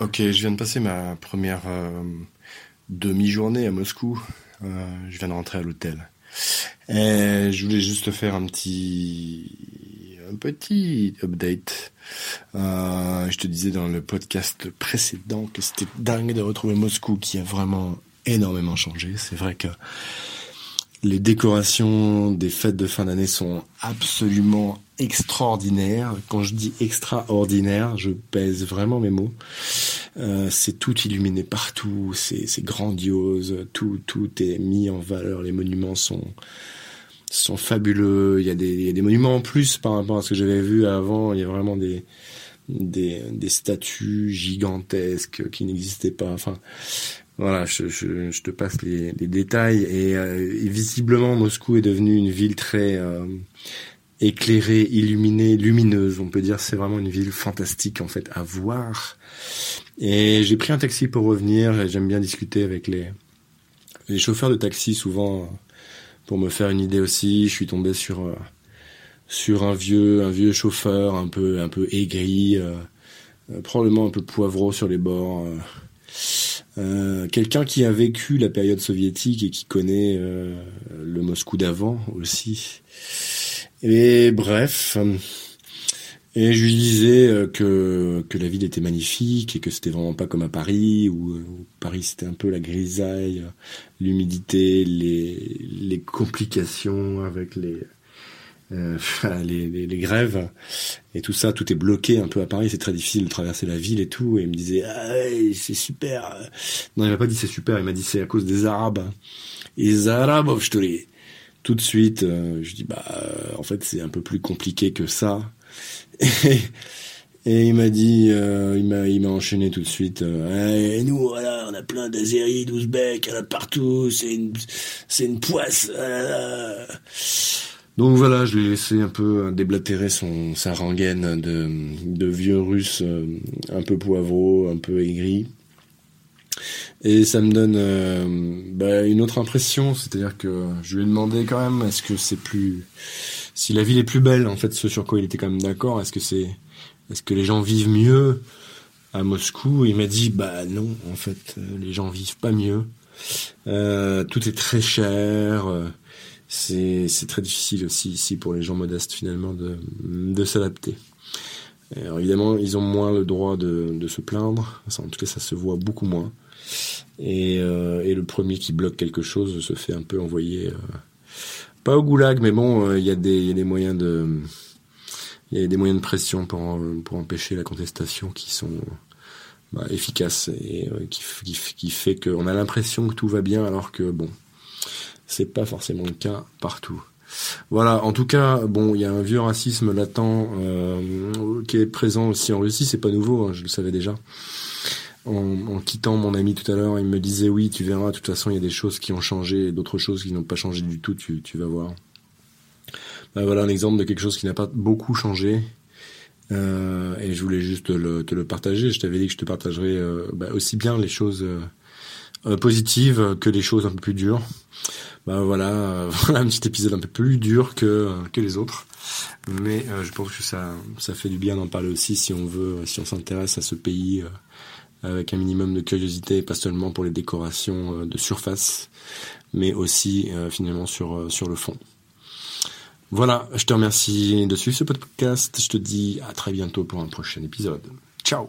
Ok, je viens de passer ma première euh, demi-journée à Moscou. Euh, je viens de rentrer à l'hôtel. Et je voulais juste faire un petit, un petit update. Euh, je te disais dans le podcast précédent que c'était dingue de retrouver Moscou qui a vraiment énormément changé. C'est vrai que les décorations des fêtes de fin d'année sont absolument extraordinaires. Quand je dis extraordinaire, je pèse vraiment mes mots. Euh, c'est tout illuminé partout, c'est grandiose, tout tout est mis en valeur. Les monuments sont sont fabuleux. Il y a des, il y a des monuments en plus par rapport à ce que j'avais vu avant. Il y a vraiment des des, des statues gigantesques qui n'existaient pas. Enfin, voilà, je, te passe les, détails. Et, euh, visiblement, Moscou est devenu une ville très euh, éclairée, illuminée, lumineuse. On peut dire c'est vraiment une ville fantastique en fait à voir. Et j'ai pris un taxi pour revenir. Et j'aime bien discuter avec les chauffeurs de taxi souvent pour me faire une idée aussi. Je suis tombé sur euh, sur un vieux un vieux chauffeur un peu un peu aigri, probablement un peu poivreau sur les bords euh, quelqu'un qui a vécu la période soviétique et qui connaît euh, le Moscou d'avant aussi. Et bref, et je lui disais euh, que, que la ville était magnifique et que c'était vraiment pas comme à Paris, où, Paris c'était un peu la grisaille, l'humidité, les, les complications avec les, euh, les, les, les, grèves et tout ça, tout est bloqué un peu à Paris, c'est très difficile de traverser la ville et tout. Et il me disait, ah, c'est super. Non, il m'a pas dit c'est super, il m'a dit c'est à cause des Arabes. Les Arabes, je te l'ai. Tout de suite, euh, je dis, bah, euh, en fait, c'est un peu plus compliqué que ça. Et, et il m'a dit, euh, il m'a, il m'a enchaîné tout de suite. et nous, voilà, on a plein d'Azéris, d'Ouzbeks, partout. C'est une, c'est une poisse. Donc voilà, je l'ai laissé un peu déblatérer son sa rengaine de, de vieux russe euh, un peu poivreau, un peu aigri. Et ça me donne euh, bah, une autre impression, c'est-à-dire que je lui ai demandé quand même, est-ce que c'est plus, si la ville est plus belle, en fait, ce sur quoi il était quand même d'accord, est-ce que c'est, est-ce que les gens vivent mieux à Moscou? Il m'a dit, bah non, en fait, euh, les gens vivent pas mieux. Euh, tout est très cher c'est très difficile aussi ici pour les gens modestes finalement de s'adapter. Alors évidemment, ils ont moins le droit de, se plaindre. en tout cas, ça se voit beaucoup moins. Et, euh, et le premier qui bloque quelque chose se fait un peu envoyer, euh, pas au goulag, mais bon, euh, il y a des, moyens de, y a des moyens de pression pour pour empêcher la contestation qui sont bah, efficaces et qui, qui, qui fait qu'on a l'impression que tout va bien alors que bon, c'est pas forcément le cas partout. Voilà, en tout cas, bon, il y a un vieux racisme latent euh, qui est présent aussi en Russie, c'est pas nouveau, hein, je le savais déjà. En, quittant mon ami tout à l'heure, il me disait oui, tu verras, de toute façon, il y a des choses qui ont changé d'autres choses qui n'ont pas changé du tout, tu, vas voir. Ben, voilà un exemple de quelque chose qui n'a pas beaucoup changé. Euh, et je voulais juste te le, partager. Je t'avais dit que je te partagerais euh, bah, aussi bien les choses positives que les choses un peu plus dures bah voilà, euh, voilà un petit épisode un peu plus dur que euh, les autres, mais euh, je pense que ça ça fait du bien d'en parler aussi si on veut, si on s'intéresse à ce pays avec un minimum de curiosité, pas seulement pour les décorations de surface, mais aussi finalement sur sur le fond. Voilà, je te remercie de suivre ce podcast. Je te dis à très bientôt pour un prochain épisode. Ciao